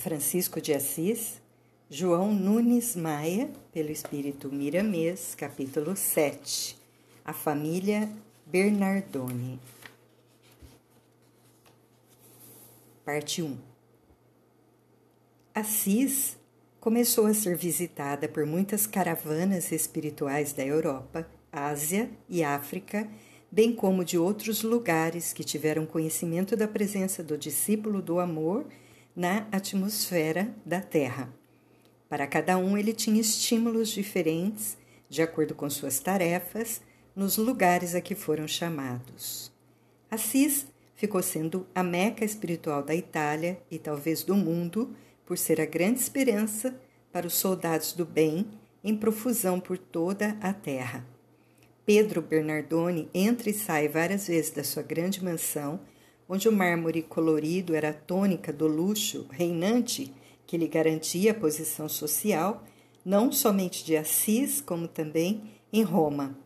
Francisco de Assis, João Nunes Maia, pelo Espírito Miramês, capítulo 7. A família Bernardoni. Parte 1. Assis começou a ser visitada por muitas caravanas espirituais da Europa, Ásia e África, bem como de outros lugares que tiveram conhecimento da presença do discípulo do amor na atmosfera da Terra. Para cada um, ele tinha estímulos diferentes, de acordo com suas tarefas, nos lugares a que foram chamados. Assis ficou sendo a meca espiritual da Itália e talvez do mundo, por ser a grande esperança para os soldados do bem em profusão por toda a terra. Pedro Bernardoni entra e sai várias vezes da sua grande mansão onde o mármore colorido era a tônica do luxo reinante que lhe garantia a posição social, não somente de Assis, como também em Roma.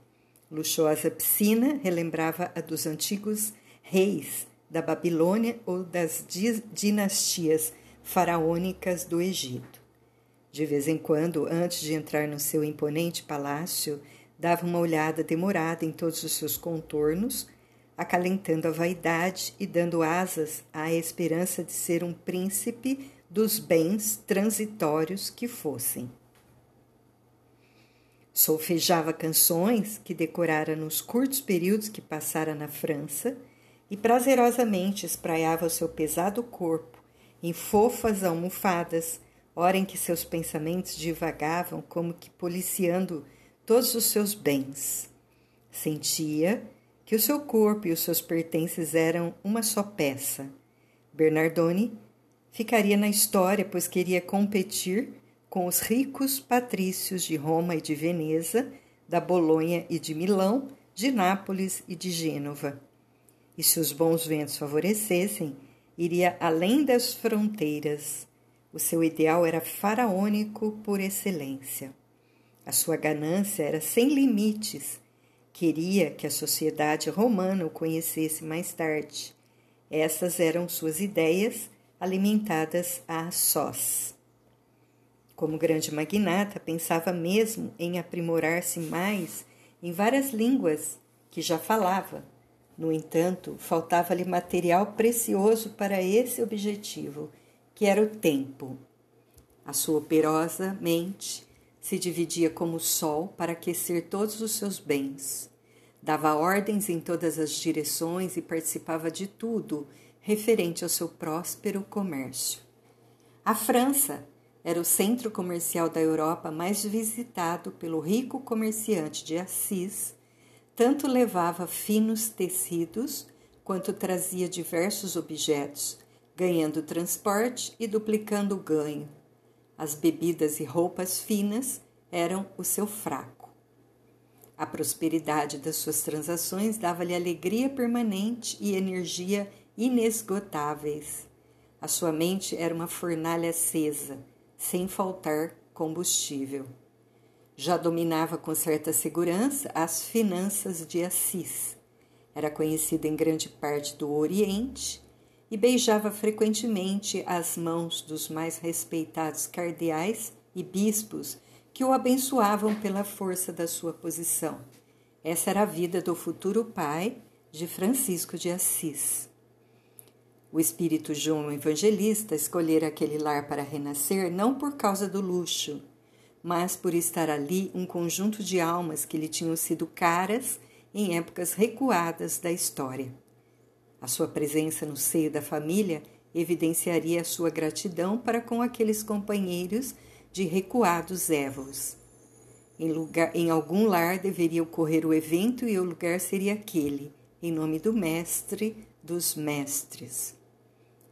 Luxuosa piscina relembrava a dos antigos reis da Babilônia ou das dinastias faraônicas do Egito. De vez em quando, antes de entrar no seu imponente palácio, dava uma olhada demorada em todos os seus contornos, acalentando a vaidade e dando asas à esperança de ser um príncipe dos bens transitórios que fossem. Solfejava canções que decorara nos curtos períodos que passara na França e prazerosamente espraiava o seu pesado corpo em fofas almofadas, hora em que seus pensamentos divagavam como que policiando todos os seus bens. Sentia que o seu corpo e os seus pertences eram uma só peça. Bernardoni ficaria na história, pois queria competir com os ricos patrícios de Roma e de Veneza, da Bolonha e de Milão, de Nápoles e de Gênova. E se os bons ventos favorecessem, iria além das fronteiras. O seu ideal era faraônico por excelência. A sua ganância era sem limites Queria que a sociedade romana o conhecesse mais tarde. Essas eram suas ideias, alimentadas a sós. Como grande magnata, pensava mesmo em aprimorar-se mais em várias línguas que já falava. No entanto, faltava-lhe material precioso para esse objetivo, que era o tempo. A sua operosa mente se dividia como o sol para aquecer todos os seus bens. Dava ordens em todas as direções e participava de tudo referente ao seu próspero comércio. A França era o centro comercial da Europa mais visitado pelo rico comerciante de Assis, tanto levava finos tecidos quanto trazia diversos objetos, ganhando transporte e duplicando o ganho as bebidas e roupas finas eram o seu fraco. A prosperidade das suas transações dava-lhe alegria permanente e energia inesgotáveis. A sua mente era uma fornalha acesa, sem faltar combustível. Já dominava com certa segurança as finanças de Assis. Era conhecido em grande parte do Oriente e beijava frequentemente as mãos dos mais respeitados cardeais e bispos que o abençoavam pela força da sua posição. Essa era a vida do futuro pai de Francisco de Assis. O espírito João Evangelista escolhera aquele lar para renascer não por causa do luxo, mas por estar ali um conjunto de almas que lhe tinham sido caras em épocas recuadas da história. A sua presença no seio da família evidenciaria a sua gratidão para com aqueles companheiros de recuados évos. Em, lugar, em algum lar deveria ocorrer o evento e o lugar seria aquele, em nome do Mestre dos Mestres.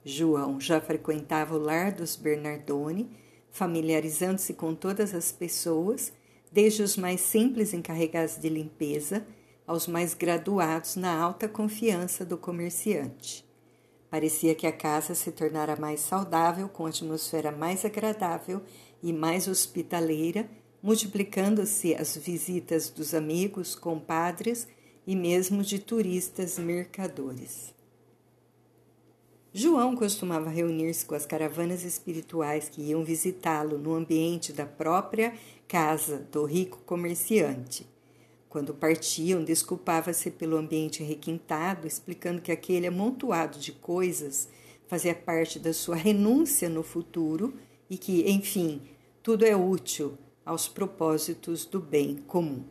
João já frequentava o lar dos Bernardoni, familiarizando-se com todas as pessoas, desde os mais simples encarregados de limpeza aos mais graduados na alta confiança do comerciante. Parecia que a casa se tornara mais saudável, com atmosfera mais agradável e mais hospitaleira, multiplicando-se as visitas dos amigos, compadres e mesmo de turistas mercadores. João costumava reunir-se com as caravanas espirituais que iam visitá-lo no ambiente da própria casa do rico comerciante. Quando partiam, desculpava-se pelo ambiente requintado, explicando que aquele amontoado de coisas fazia parte da sua renúncia no futuro e que, enfim, tudo é útil aos propósitos do bem comum.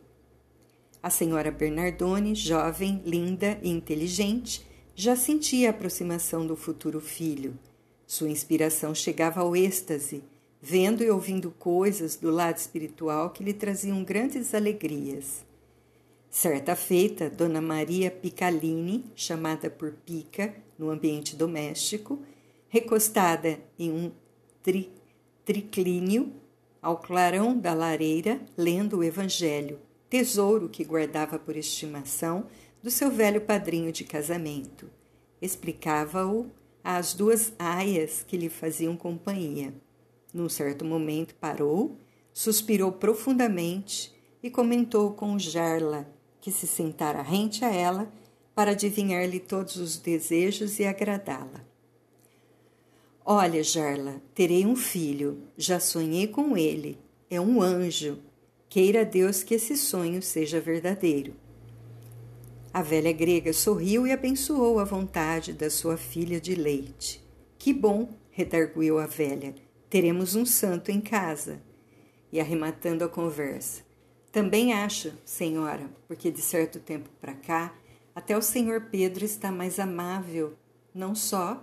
A senhora Bernardone, jovem, linda e inteligente, já sentia a aproximação do futuro filho. Sua inspiração chegava ao êxtase, vendo e ouvindo coisas do lado espiritual que lhe traziam grandes alegrias. Certa feita, Dona Maria Picalini, chamada por Pica no ambiente doméstico, recostada em um tri triclínio, ao clarão da lareira, lendo o Evangelho, tesouro que guardava por estimação do seu velho padrinho de casamento. Explicava-o às duas aias que lhe faziam companhia. Num certo momento parou, suspirou profundamente e comentou com Jarla, que se sentara rente a ela para adivinhar-lhe todos os desejos e agradá-la. Olha, Jarla, terei um filho, já sonhei com ele. É um anjo. Queira Deus que esse sonho seja verdadeiro. A velha grega sorriu e abençoou a vontade da sua filha de leite. Que bom, redarguiu a velha, teremos um santo em casa. E arrematando a conversa, também acho, senhora, porque de certo tempo para cá, até o senhor Pedro está mais amável, não só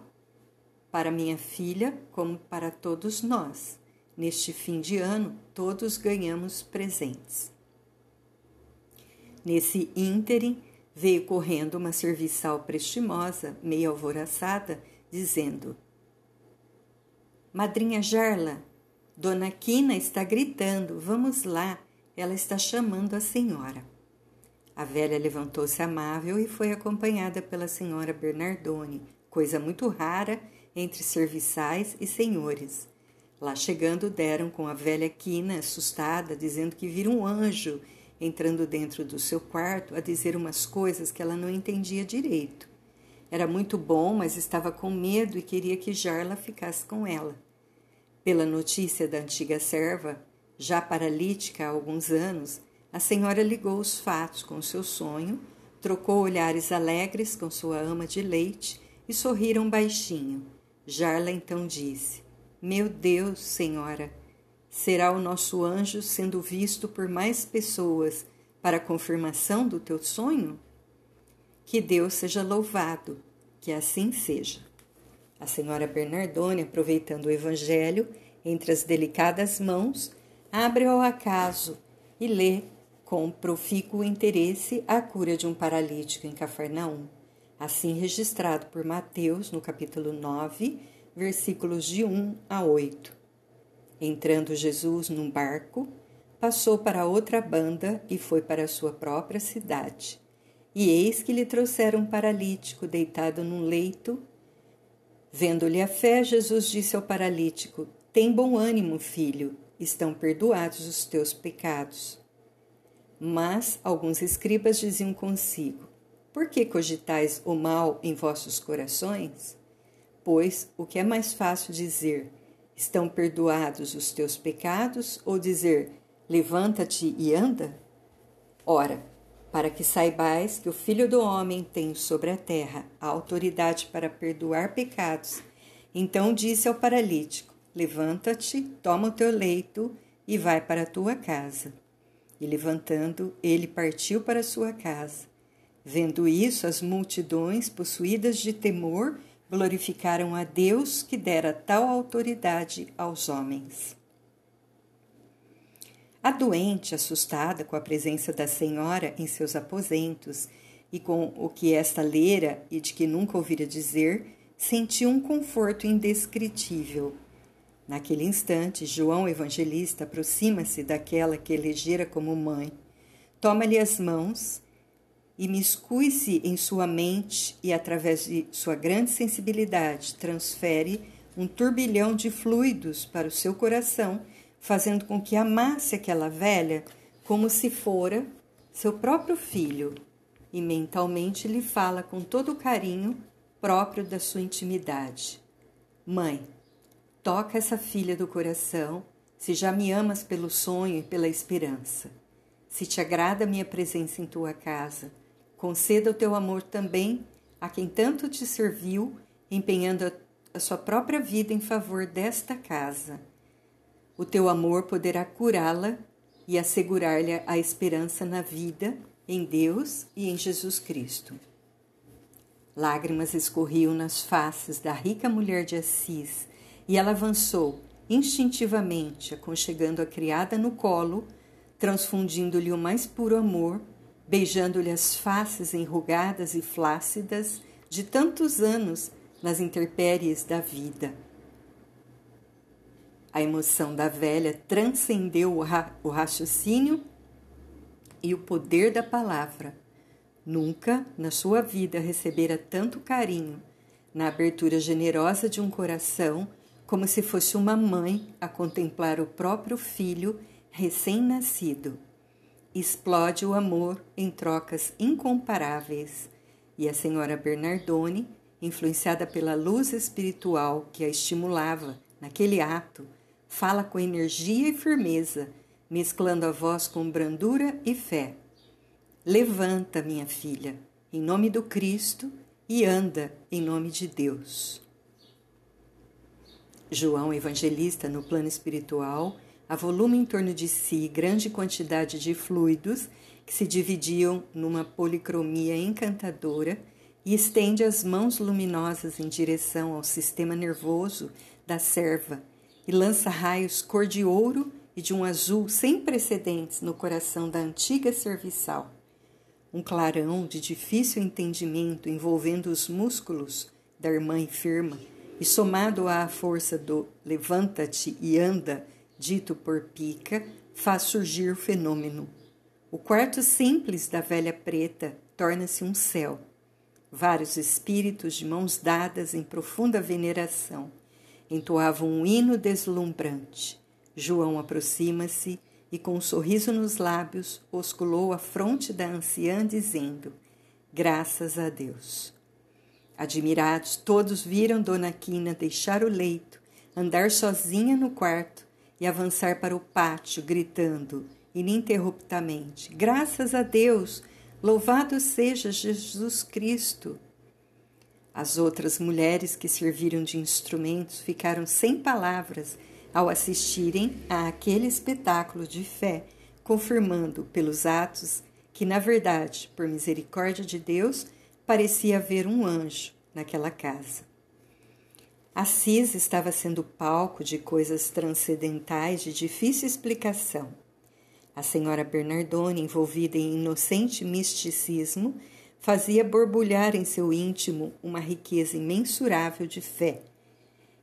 para minha filha, como para todos nós. Neste fim de ano, todos ganhamos presentes. Nesse ínterim, Veio correndo uma serviçal prestimosa, meio alvoroçada, dizendo: Madrinha Jarla, Dona Quina está gritando, vamos lá, ela está chamando a senhora. A velha levantou-se amável e foi acompanhada pela senhora Bernardone, coisa muito rara entre serviçais e senhores. Lá chegando, deram com a velha Quina, assustada, dizendo que viram um anjo entrando dentro do seu quarto a dizer umas coisas que ela não entendia direito. Era muito bom, mas estava com medo e queria que Jarla ficasse com ela. Pela notícia da antiga serva, já paralítica há alguns anos, a senhora ligou os fatos com seu sonho, trocou olhares alegres com sua ama de leite e sorriram baixinho. Jarla então disse: Meu Deus, senhora, será o nosso anjo sendo visto por mais pessoas para confirmação do teu sonho? Que Deus seja louvado, que assim seja. A senhora Bernardone, aproveitando o evangelho entre as delicadas mãos, abre ao acaso e lê com profícuo interesse a cura de um paralítico em Cafarnaum, assim registrado por Mateus no capítulo 9, versículos de 1 a 8. Entrando Jesus num barco, passou para outra banda e foi para sua própria cidade. E eis que lhe trouxeram um paralítico deitado num leito. Vendo-lhe a fé, Jesus disse ao paralítico: Tem bom ânimo, filho, estão perdoados os teus pecados. Mas alguns escribas diziam consigo: Por que cogitais o mal em vossos corações? Pois o que é mais fácil dizer: Estão perdoados os teus pecados? Ou dizer, levanta-te e anda? Ora, para que saibais que o Filho do Homem tem sobre a terra a autoridade para perdoar pecados, então disse ao paralítico: Levanta-te, toma o teu leito e vai para a tua casa. E levantando, ele partiu para sua casa. Vendo isso, as multidões, possuídas de temor, glorificaram a Deus que dera tal autoridade aos homens. A doente, assustada com a presença da senhora em seus aposentos e com o que esta lera e de que nunca ouvira dizer, sentiu um conforto indescritível. Naquele instante, João Evangelista aproxima-se daquela que elegera como mãe, toma-lhe as mãos imiscui-se em sua mente e, através de sua grande sensibilidade, transfere um turbilhão de fluidos para o seu coração, fazendo com que amasse aquela velha como se fora seu próprio filho, e mentalmente lhe fala com todo o carinho próprio da sua intimidade. Mãe, toca essa filha do coração, se já me amas pelo sonho e pela esperança. Se te agrada a minha presença em tua casa, conceda o teu amor também a quem tanto te serviu, empenhando a, a sua própria vida em favor desta casa. O teu amor poderá curá-la e assegurar-lhe a esperança na vida, em Deus e em Jesus Cristo. Lágrimas escorriam nas faces da rica mulher de Assis e ela avançou instintivamente, aconchegando a criada no colo, transfundindo-lhe o mais puro amor, beijando-lhe as faces enrugadas e flácidas de tantos anos nas intempéries da vida. A emoção da velha transcendeu o, ra o raciocínio e o poder da palavra. Nunca na sua vida recebera tanto carinho, na abertura generosa de um coração, como se fosse uma mãe a contemplar o próprio filho recém-nascido. Explode o amor em trocas incomparáveis, e a senhora Bernardone, influenciada pela luz espiritual que a estimulava naquele ato, fala com energia e firmeza, mesclando a voz com brandura e fé. Levanta, minha filha, em nome do Cristo, e anda em nome de Deus. João Evangelista, no plano espiritual, avoluma em torno de si grande quantidade de fluidos que se dividiam numa policromia encantadora e estende as mãos luminosas em direção ao sistema nervoso da serva e lança raios cor de ouro e de um azul sem precedentes no coração da antiga serviçal. Um clarão de difícil entendimento envolvendo os músculos da irmã enferma e somado à força do levanta-te e anda, dito por Pica, faz surgir o fenômeno. O quarto simples da velha preta torna-se um céu. Vários espíritos de mãos dadas em profunda veneração entoavam um hino deslumbrante. João aproxima-se e, com um sorriso nos lábios, osculou a fronte da anciã, dizendo: Graças a Deus. Admirados, todos viram Dona Quina deixar o leito, andar sozinha no quarto e avançar para o pátio, gritando ininterruptamente: Graças a Deus! Louvado seja Jesus Cristo! As outras mulheres que serviram de instrumentos ficaram sem palavras ao assistirem a aquele espetáculo de fé, confirmando pelos atos que, na verdade, por misericórdia de Deus, parecia haver um anjo naquela casa. Assis estava sendo palco de coisas transcendentais de difícil explicação. A senhora Bernardone, envolvida em inocente misticismo, fazia borbulhar em seu íntimo uma riqueza imensurável de fé.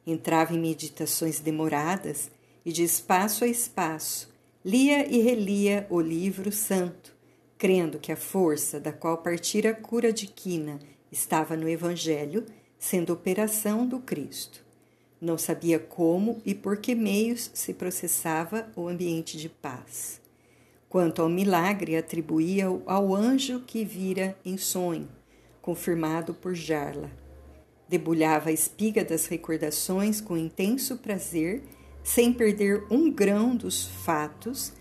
Entrava em meditações demoradas e, de espaço a espaço, lia e relia o livro santo, crendo que a força da qual partira a cura de Quina estava no Evangelho, sendo operação do Cristo. Não sabia como e por que meios se processava o ambiente de paz. Quanto ao milagre, atribuía ao anjo que vira em sonho, confirmado por Jarla. Debulhava a espiga das recordações com intenso prazer, sem perder um grão dos fatos,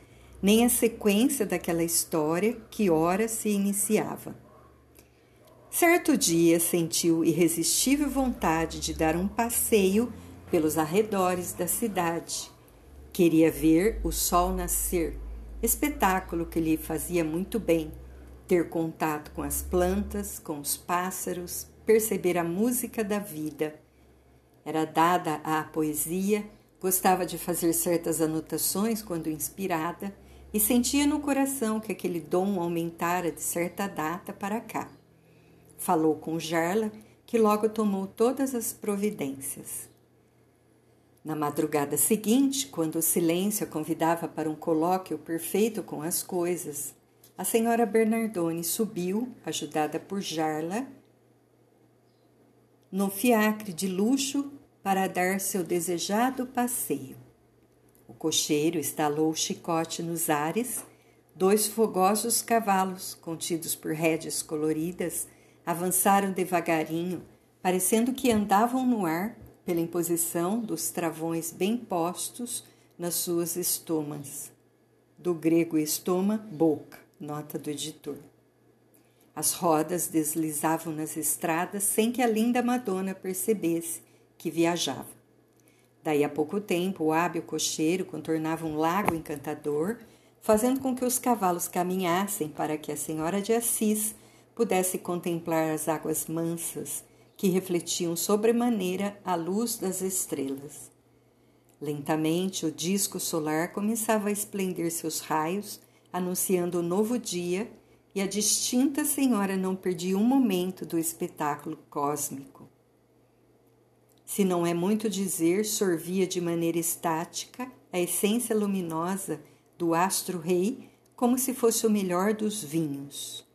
nem a sequência daquela história que ora se iniciava. Certo dia sentiu irresistível vontade de dar um passeio pelos arredores da cidade. Queria ver o sol nascer espetáculo que lhe fazia muito bem, ter contato com as plantas, com os pássaros, perceber a música da vida. Era dada à poesia, gostava de fazer certas anotações quando inspirada e sentia no coração que aquele dom aumentara de certa data para cá. Falou com Jarla, que logo tomou todas as providências. Na madrugada seguinte, quando o silêncio a convidava para um colóquio perfeito com as coisas, a senhora Bernardone subiu, ajudada por Jarla, no fiacre de luxo para dar seu desejado passeio. Cocheiro estalou o chicote nos ares, dois fogosos cavalos, contidos por rédeas coloridas, avançaram devagarinho parecendo que andavam no ar pela imposição dos travões bem postos nas suas estomas. Do grego estoma, boca, nota do editor. As rodas deslizavam nas estradas sem que a linda Madonna percebesse que viajava. Daí a pouco tempo, o hábil cocheiro contornava um lago encantador, fazendo com que os cavalos caminhassem para que a Senhora de Assis pudesse contemplar as águas mansas que refletiam sobremaneira a luz das estrelas. Lentamente, o disco solar começava a esplender seus raios, anunciando o novo dia, e a distinta senhora não perdia um momento do espetáculo cósmico. Se não é muito dizer, sorvia de maneira estática a essência luminosa do astro-rei como se fosse o melhor dos vinhos.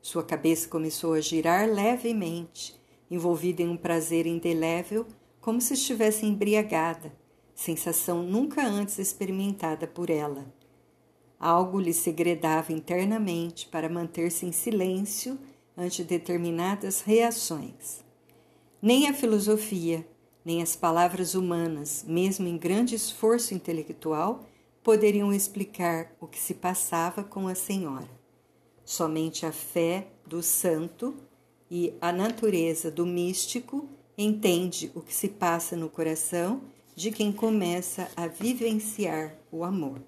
Sua cabeça começou a girar levemente, envolvida em um prazer indelével, como se estivesse embriagada, sensação nunca antes experimentada por ela. Algo lhe segredava internamente para manter-se em silêncio ante determinadas reações. Nem a filosofia, nem as palavras humanas, mesmo em grande esforço intelectual, poderiam explicar o que se passava com a senhora. Somente a fé do santo e a natureza do místico entende o que se passa no coração de quem começa a vivenciar o amor.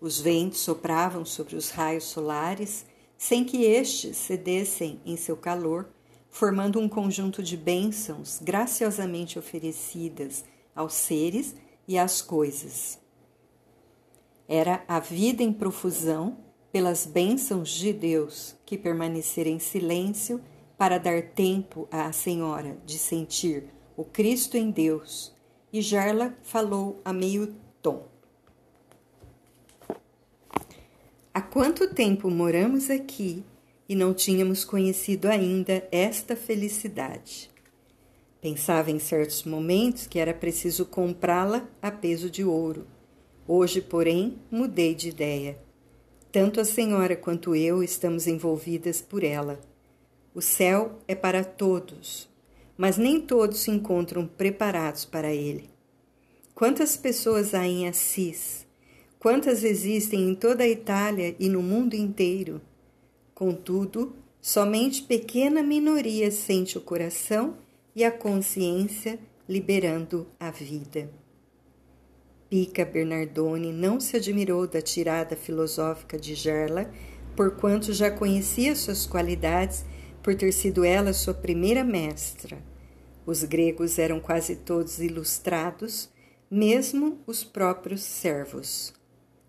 Os ventos sopravam sobre os raios solares sem que estes cedessem em seu calor, formando um conjunto de bênçãos graciosamente oferecidas aos seres e às coisas. Era a vida em profusão pelas bênçãos de Deus que permanecer em silêncio para dar tempo à Senhora de sentir o Cristo em Deus. E Jarla falou a meio tom. Há quanto tempo moramos aqui e não tínhamos conhecido ainda esta felicidade? Pensava em certos momentos que era preciso comprá-la a peso de ouro. Hoje, porém, mudei de ideia. Tanto a senhora quanto eu estamos envolvidas por ela. O céu é para todos, mas nem todos se encontram preparados para ele. Quantas pessoas há em Assis? Quantas existem em toda a Itália e no mundo inteiro? Contudo, somente pequena minoria sente o coração e a consciência liberando a vida. Pica Bernardone não se admirou da tirada filosófica de Gerla, porquanto já conhecia suas qualidades por ter sido ela sua primeira mestra. Os gregos eram quase todos ilustrados, mesmo os próprios servos.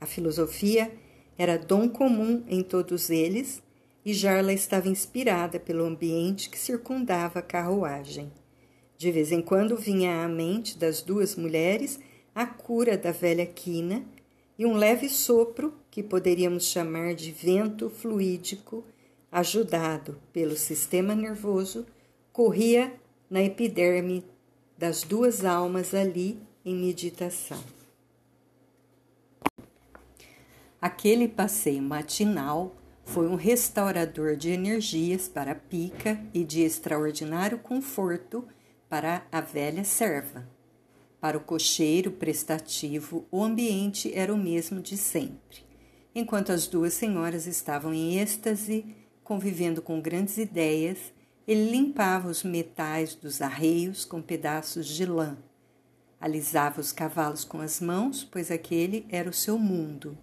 A filosofia era dom comum em todos eles e Jarla estava inspirada pelo ambiente que circundava a carruagem. De vez em quando vinha à mente das duas mulheres a cura da velha quina e um leve sopro, que poderíamos chamar de vento fluídico, ajudado pelo sistema nervoso, corria na epiderme das duas almas ali em meditação. Aquele passeio matinal foi um restaurador de energias para a pica e de extraordinário conforto para a velha serva. Para o cocheiro prestativo, o ambiente era o mesmo de sempre. Enquanto as duas senhoras estavam em êxtase, convivendo com grandes ideias, ele limpava os metais dos arreios com pedaços de lã. Alisava os cavalos com as mãos, pois aquele era o seu mundo.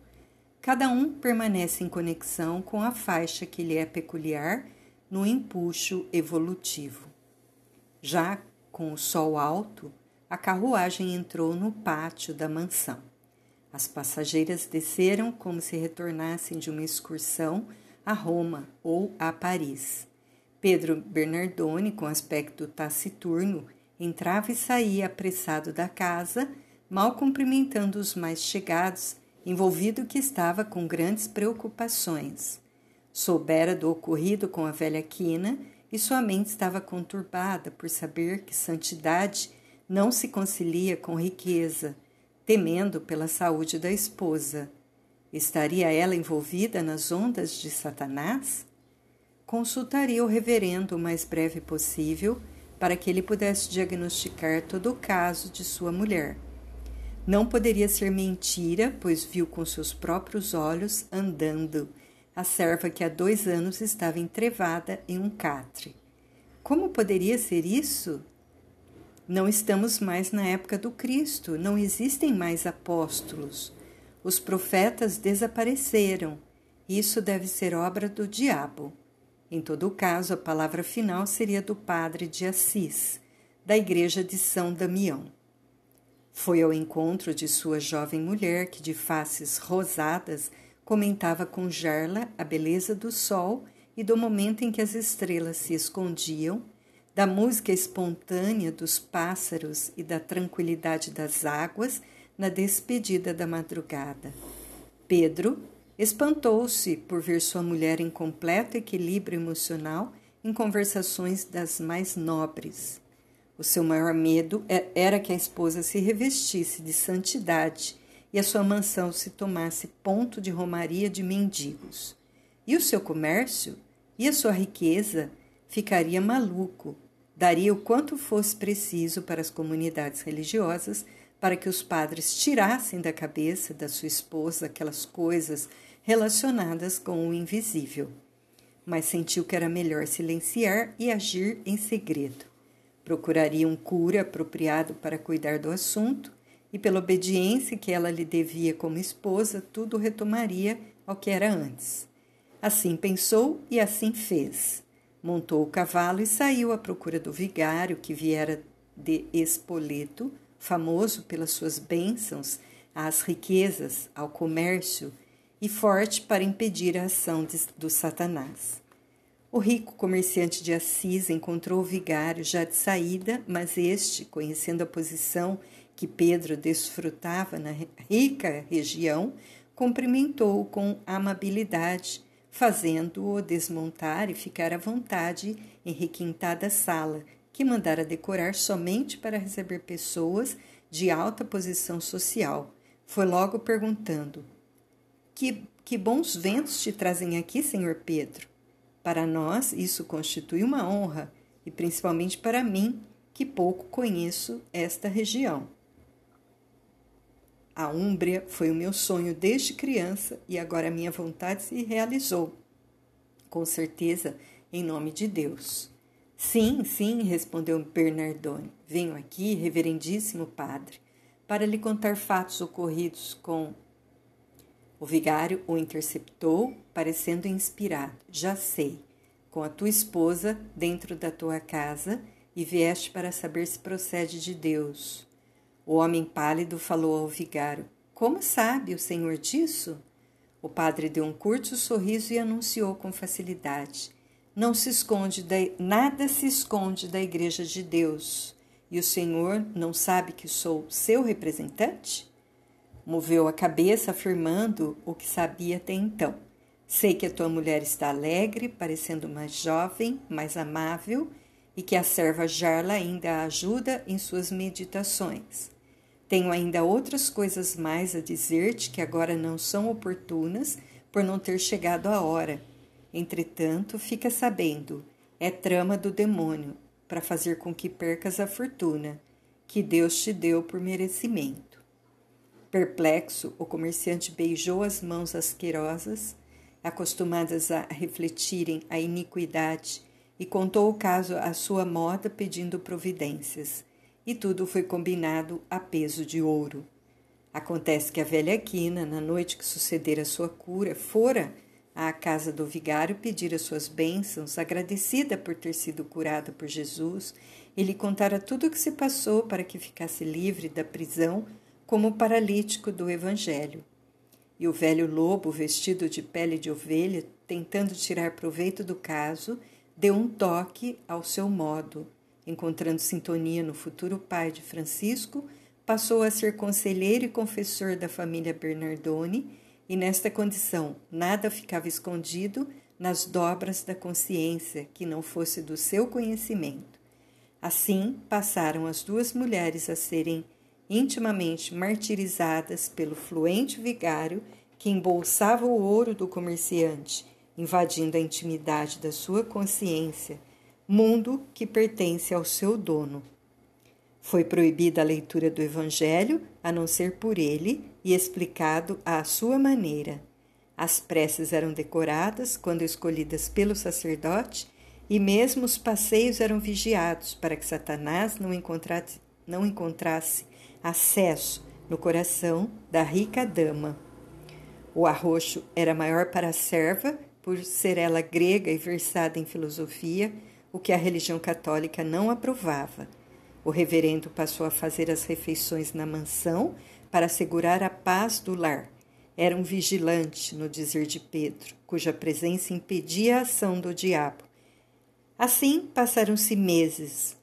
Cada um permanece em conexão com a faixa que lhe é peculiar no empuxo evolutivo. Já com o sol alto, a carruagem entrou no pátio da mansão. As passageiras desceram como se retornassem de uma excursão a Roma ou a Paris. Pedro Bernardone, com aspecto taciturno, entrava e saía apressado da casa, mal cumprimentando os mais chegados, envolvido que estava com grandes preocupações. Soubera do ocorrido com a velha Quina e sua mente estava conturbada por saber que santidade não se concilia com riqueza, temendo pela saúde da esposa. Estaria ela envolvida nas ondas de Satanás? consultaria o reverendo o mais breve possível para que ele pudesse diagnosticar todo o caso de sua mulher. Não poderia ser mentira, pois viu com seus próprios olhos andando a serva que há dois anos estava entrevada em um catre. Como poderia ser isso? Não estamos mais na época do Cristo, não existem mais apóstolos. Os profetas desapareceram. Isso deve ser obra do diabo. Em todo caso, a palavra final seria do padre de Assis, da igreja de São Damião. Foi ao encontro de sua jovem mulher, que de faces rosadas comentava com Jarla a beleza do sol e do momento em que as estrelas se escondiam, da música espontânea dos pássaros e da tranquilidade das águas na despedida da madrugada. Pedro espantou-se por ver sua mulher em completo equilíbrio emocional em conversações das mais nobres. O seu maior medo é, era que a esposa se revestisse de santidade e a sua mansão se tomasse ponto de romaria de mendigos. E o seu comércio e a sua riqueza ficaria maluco, daria o quanto fosse preciso para as comunidades religiosas para que os padres tirassem da cabeça da sua esposa aquelas coisas relacionadas com o invisível. Mas sentiu que era melhor silenciar e agir em segredo. Procuraria um cura apropriado para cuidar do assunto e pela obediência que ela lhe devia como esposa, tudo retomaria ao que era antes. Assim pensou e assim fez. Montou o cavalo e saiu à procura do vigário que viera de Espoleto, famoso pelas suas bênçãos às riquezas, ao comércio e forte para impedir a ação de, do Satanás. O rico comerciante de Assis encontrou o vigário já de saída, mas este, conhecendo a posição que Pedro desfrutava na rica região, cumprimentou-o com amabilidade, fazendo-o desmontar e ficar à vontade em requintada sala, que mandara decorar somente para receber pessoas de alta posição social. Foi logo perguntando: Que, que bons ventos te trazem aqui, senhor Pedro? Para nós, isso constitui uma honra, e principalmente para mim, que pouco conheço esta região. A Úmbria foi o meu sonho desde criança e agora minha vontade se realizou. Com certeza, em nome de Deus. Sim, sim, respondeu Bernardone. Venho aqui, reverendíssimo padre, para lhe contar fatos ocorridos com. O vigário o interceptou, parecendo inspirado. Já sei, com a tua esposa dentro da tua casa e vieste para saber se procede de Deus. O homem pálido falou ao vigário: Como sabe o senhor disso? O padre deu um curto sorriso e anunciou com facilidade: Não se esconde da, nada se esconde da igreja de Deus. E o senhor não sabe que sou seu representante? Moveu a cabeça, afirmando o que sabia até então. Sei que a tua mulher está alegre, parecendo mais jovem, mais amável, e que a serva Jarla ainda a ajuda em suas meditações. Tenho ainda outras coisas mais a dizer-te que agora não são oportunas por não ter chegado a hora. Entretanto, fica sabendo, é trama do demônio para fazer com que percas a fortuna que Deus te deu por merecimento. Perplexo, o comerciante beijou as mãos asquerosas, acostumadas a refletirem a iniquidade, e contou o caso à sua moda pedindo providências e tudo foi combinado a peso de ouro. Acontece que a velha Quina, na noite que sucedera sua cura, fora à casa do vigário pedir as suas bênçãos, agradecida por ter sido curada por Jesus, e lhe contara tudo o que se passou para que ficasse livre da prisão como paralítico do Evangelho. E o velho lobo, vestido de pele de ovelha, tentando tirar proveito do caso, deu um toque ao seu modo, Encontrando sintonia no futuro pai de Francisco, passou a ser conselheiro e confessor da família Bernardoni, e nesta condição nada ficava escondido nas dobras da consciência que não fosse do seu conhecimento. Assim passaram as duas mulheres a serem intimamente martirizadas pelo fluente vigário que embolsava o ouro do comerciante invadindo a intimidade da sua consciência, mundo que pertence ao seu dono. Foi proibida a leitura do Evangelho a não ser por ele e explicado à sua maneira. As preces eram decoradas quando escolhidas pelo sacerdote e mesmo os passeios eram vigiados para que Satanás não encontrasse, não encontrasse acesso no coração da rica dama. O arroxo era maior para a serva, por ser ela grega e versada em filosofia, o que a religião católica não aprovava. O reverendo passou a fazer as refeições na mansão para assegurar a paz do lar. Era um vigilante, no dizer de Pedro, cuja presença impedia a ação do diabo. Assim passaram-se meses.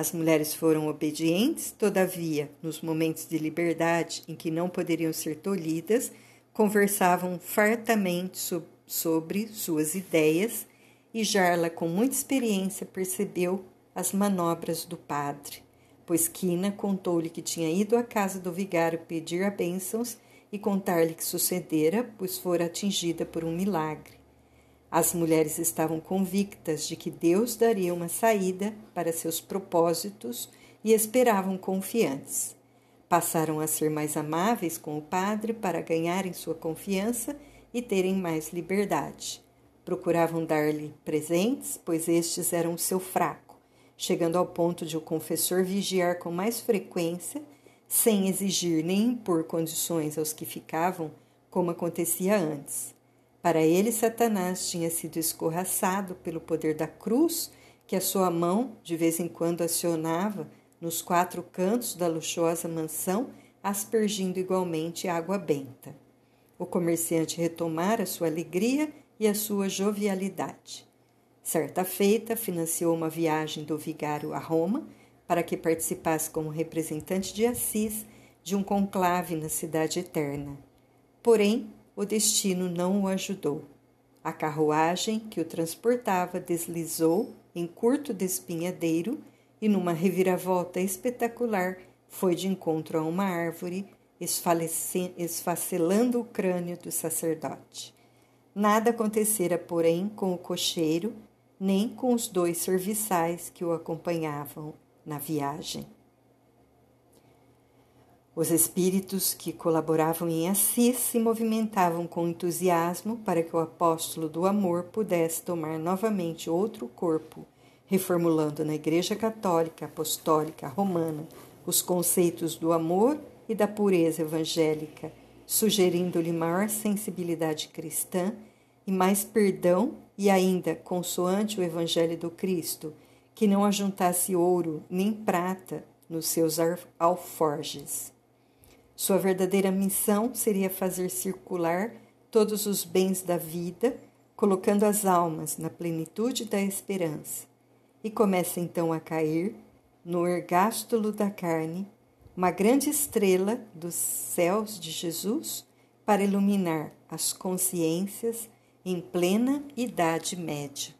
As mulheres foram obedientes, todavia, nos momentos de liberdade em que não poderiam ser tolhidas, conversavam fartamente sobre suas ideias e Jarla, com muita experiência, percebeu as manobras do padre, pois Quina contou-lhe que tinha ido à casa do vigário pedir a bênçãos e contar-lhe que sucedera, pois fora atingida por um milagre. As mulheres estavam convictas de que Deus daria uma saída para seus propósitos e esperavam confiantes. Passaram a ser mais amáveis com o padre para ganharem sua confiança e terem mais liberdade. Procuravam dar-lhe presentes, pois estes eram o seu fraco chegando ao ponto de o confessor vigiar com mais frequência, sem exigir nem impor condições aos que ficavam, como acontecia antes. Para ele, Satanás tinha sido escorraçado pelo poder da cruz que a sua mão de vez em quando acionava nos quatro cantos da luxuosa mansão, aspergindo igualmente água benta. O comerciante retomara sua alegria e a sua jovialidade. Certa feita, financiou uma viagem do vigário a Roma para que participasse como representante de Assis de um conclave na Cidade Eterna. Porém, o destino não o ajudou. A carruagem que o transportava deslizou em curto despinhadeiro e, numa reviravolta espetacular, foi de encontro a uma árvore, esfacelando o crânio do sacerdote. Nada acontecera, porém, com o cocheiro nem com os dois serviçais que o acompanhavam na viagem. Os espíritos que colaboravam em Assis se movimentavam com entusiasmo para que o apóstolo do amor pudesse tomar novamente outro corpo, reformulando na Igreja Católica Apostólica Romana os conceitos do amor e da pureza evangélica, sugerindo-lhe maior sensibilidade cristã e mais perdão e ainda, consoante o Evangelho do Cristo, que não ajuntasse ouro nem prata nos seus alforjes. Sua verdadeira missão seria fazer circular todos os bens da vida, colocando as almas na plenitude da esperança. E começa então a cair, no ergástulo da carne, uma grande estrela dos céus de Jesus para iluminar as consciências em plena Idade Média.